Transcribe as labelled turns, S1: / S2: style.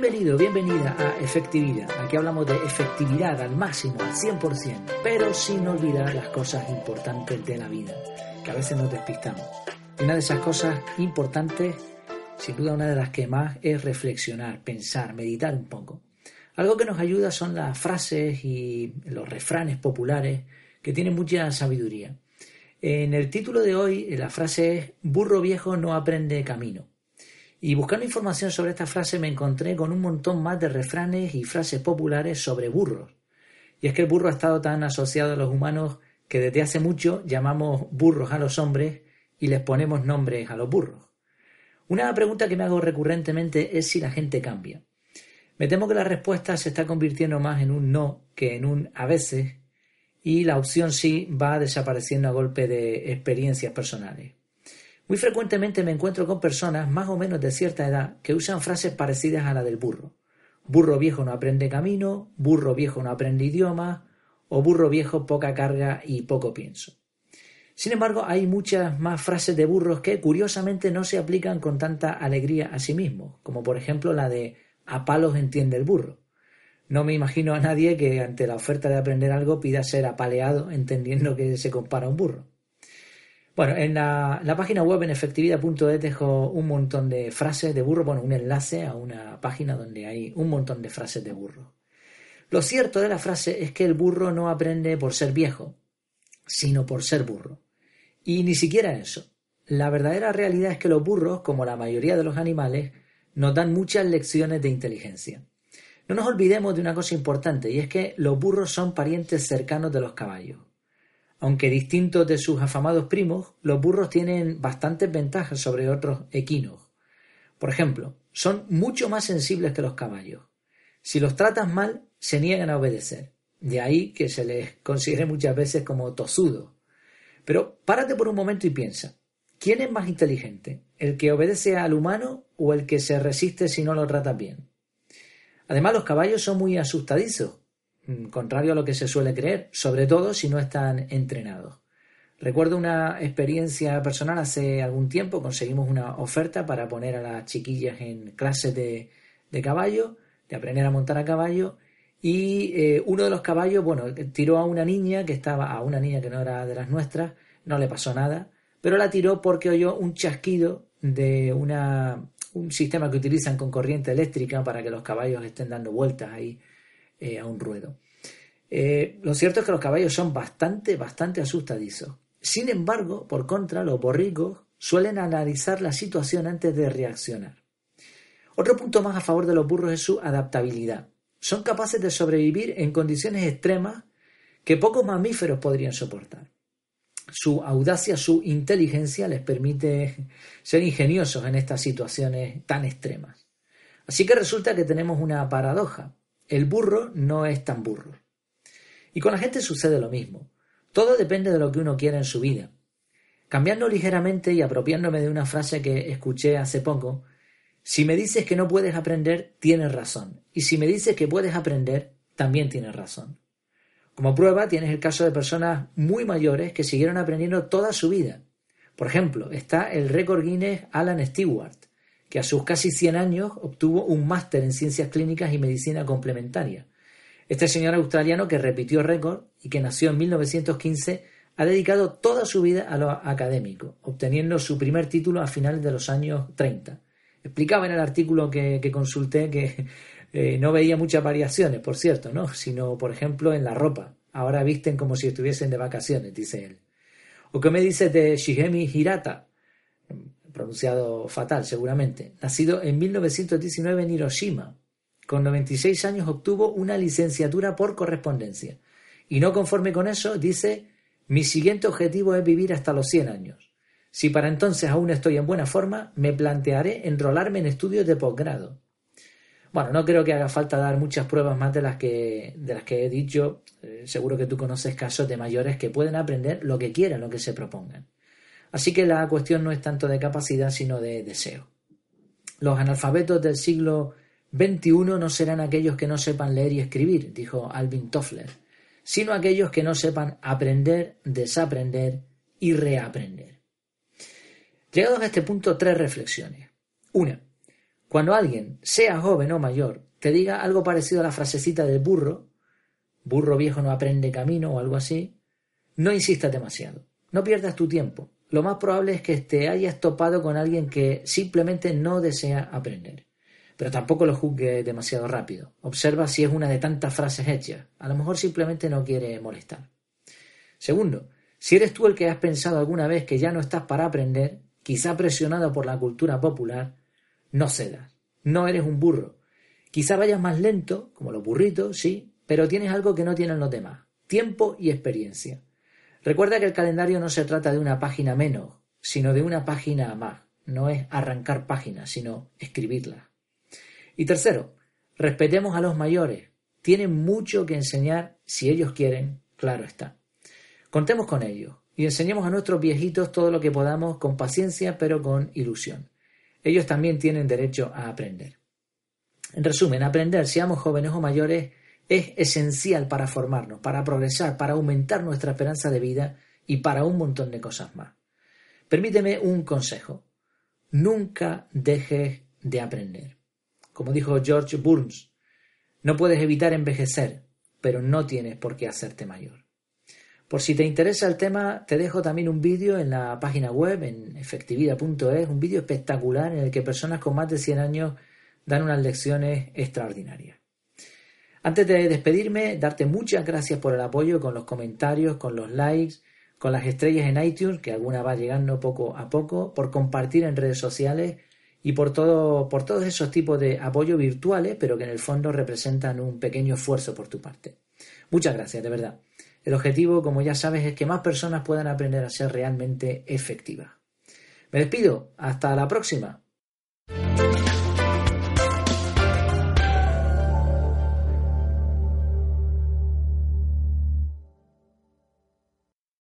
S1: Bienvenido, bienvenida a Efectividad. Aquí hablamos de efectividad al máximo, al 100%, pero sin olvidar las cosas importantes de la vida, que a veces nos despistamos. Una de esas cosas importantes, sin duda una de las que más, es reflexionar, pensar, meditar un poco. Algo que nos ayuda son las frases y los refranes populares que tienen mucha sabiduría. En el título de hoy la frase es burro viejo no aprende camino. Y buscando información sobre esta frase me encontré con un montón más de refranes y frases populares sobre burros. Y es que el burro ha estado tan asociado a los humanos que desde hace mucho llamamos burros a los hombres y les ponemos nombres a los burros. Una pregunta que me hago recurrentemente es si la gente cambia. Me temo que la respuesta se está convirtiendo más en un no que en un a veces y la opción sí va desapareciendo a golpe de experiencias personales. Muy frecuentemente me encuentro con personas más o menos de cierta edad que usan frases parecidas a la del burro. Burro viejo no aprende camino, burro viejo no aprende idioma, o burro viejo poca carga y poco pienso. Sin embargo, hay muchas más frases de burros que curiosamente no se aplican con tanta alegría a sí mismos, como por ejemplo la de a palos entiende el burro. No me imagino a nadie que ante la oferta de aprender algo pida ser apaleado entendiendo que se compara a un burro. Bueno, en la, página web en efectividad.es dejo un montón de frases de burro, bueno, un enlace a una página donde hay un montón de frases de burro. Lo cierto de la frase es que el burro no aprende por ser viejo, sino por ser burro. Y ni siquiera eso. La verdadera realidad es que los burros, como la mayoría de los animales, nos dan muchas lecciones de inteligencia. No nos olvidemos de una cosa importante, y es que los burros son parientes cercanos de los caballos. Aunque distintos de sus afamados primos, los burros tienen bastantes ventajas sobre otros equinos. Por ejemplo, son mucho más sensibles que los caballos. Si los tratas mal, se niegan a obedecer. De ahí que se les considere muchas veces como tosudo. Pero párate por un momento y piensa. ¿Quién es más inteligente? ¿El que obedece al humano o el que se resiste si no lo trata bien? Además, los caballos son muy asustadizos. Mm, contrario a lo que se suele creer, sobre todo si no están entrenados. Recuerdo una experiencia personal hace algún tiempo, conseguimos una oferta para poner a las chiquillas en clases de, caballo, de aprender a montar a caballo, y eh, uno de los caballos, bueno, tiró a una niña que estaba, a una niña que no era de las nuestras, no le pasó nada, pero la tiró porque oyó un chasquido de una, un sistema que utilizan con corriente eléctrica para que los caballos estén dando vueltas ahí eh, a un ruedo. Eh, lo cierto es que los caballos son bastante, bastante asustadizos. Sin embargo, por contra, los borricos suelen analizar la situación antes de reaccionar. Otro punto más a favor de los burros es su adaptabilidad. Son capaces de sobrevivir en condiciones extremas que pocos mamíferos podrían soportar. Su audacia, su inteligencia les permite ser ingeniosos en estas situaciones tan extremas. Así que resulta que tenemos una paradoja el burro no es tan burro. Y con la gente sucede lo mismo. Todo depende de lo que uno quiera en su vida. Cambiando ligeramente y apropiándome de una frase que escuché hace poco, si me dices que no puedes aprender, tienes razón. Y si me dices que puedes aprender, también tienes razón. Como prueba tienes el caso de personas muy mayores que siguieron aprendiendo toda su vida. Por ejemplo, está el récord Guinness Alan Stewart, que a sus casi 100 años obtuvo un máster en ciencias clínicas y medicina complementaria. Este señor australiano que repitió récord y que nació en 1915 ha dedicado toda su vida a lo académico, obteniendo su primer título a finales de los años 30. Explicaba en el artículo que, consulté que eh, no veía muchas variaciones, por cierto, ¿no? sino, por ejemplo, en la ropa. Ahora visten como si estuviesen de vacaciones, dice él. ¿O qué me dices de Shigemi Hirata? Pronunciado fatal seguramente, nacido en 1919 en Hiroshima. Con 96 años obtuvo una licenciatura por correspondencia. Y no conforme con eso, dice, mi siguiente objetivo es vivir hasta los 100 años. Si para entonces aún estoy en buena forma, me plantearé enrolarme en estudios de posgrado. Bueno, no creo que haga falta dar muchas pruebas más de las que, de las que he dicho. Eh, seguro que tú conoces casos de mayores que pueden aprender lo que quieran, lo que se propongan. Así que la cuestión no es tanto de capacidad, sino de deseo. Los analfabetos del siglo XXI no serán aquellos que no sepan leer y escribir, dijo Alvin Toffler, sino aquellos que no sepan aprender, desaprender y reaprender. Llegados a este punto, tres reflexiones. Una, cuando alguien, sea joven o mayor, te diga algo parecido a la frasecita del burro, burro viejo no aprende camino o algo así, no insistas demasiado. No pierdas tu tiempo. Lo más probable es que te hayas topado con alguien que simplemente no desea aprender. Pero tampoco lo juzgues demasiado rápido. Observa si es una de tantas frases hechas. A lo mejor simplemente no quiere molestar. Segundo, si eres tú el que has pensado alguna vez que ya no estás para aprender, quizá presionado por la cultura popular, no cedas. No eres un burro. Quizá vayas más lento, como los burritos, sí, pero tienes algo que no tienen los demás. Tiempo y experiencia. Recuerda que el calendario no se trata de una página menos, sino de una página más. No es arrancar páginas, sino escribirlas. Y tercero, respetemos a los mayores. Tienen mucho que enseñar si ellos quieren, claro está. Contemos con ellos y enseñemos a nuestros viejitos todo lo que podamos con paciencia pero con ilusión. Ellos también tienen derecho a aprender. En resumen, aprender, seamos jóvenes o mayores, es esencial para formarnos, para progresar, para aumentar nuestra esperanza de vida y para un montón de cosas más. Permíteme un consejo. Nunca dejes de aprender. Como dijo George Burns, no puedes evitar envejecer, pero no tienes por qué hacerte mayor. Por si te interesa el tema, te dejo también un vídeo en la página web, en efectividad.es, un vídeo espectacular en el que personas con más de 100 años dan unas lecciones extraordinarias. Antes de despedirme, darte muchas gracias por el apoyo con los comentarios, con los likes, con las estrellas en iTunes, que alguna va llegando poco a poco, por compartir en redes sociales y por todo, por todos esos tipos de apoyo virtuales, pero que en el fondo representan un pequeño esfuerzo por tu parte. Muchas gracias, de verdad. El objetivo, como ya sabes, es que más personas puedan aprender a ser realmente efectivas. Me despido. Hasta la próxima.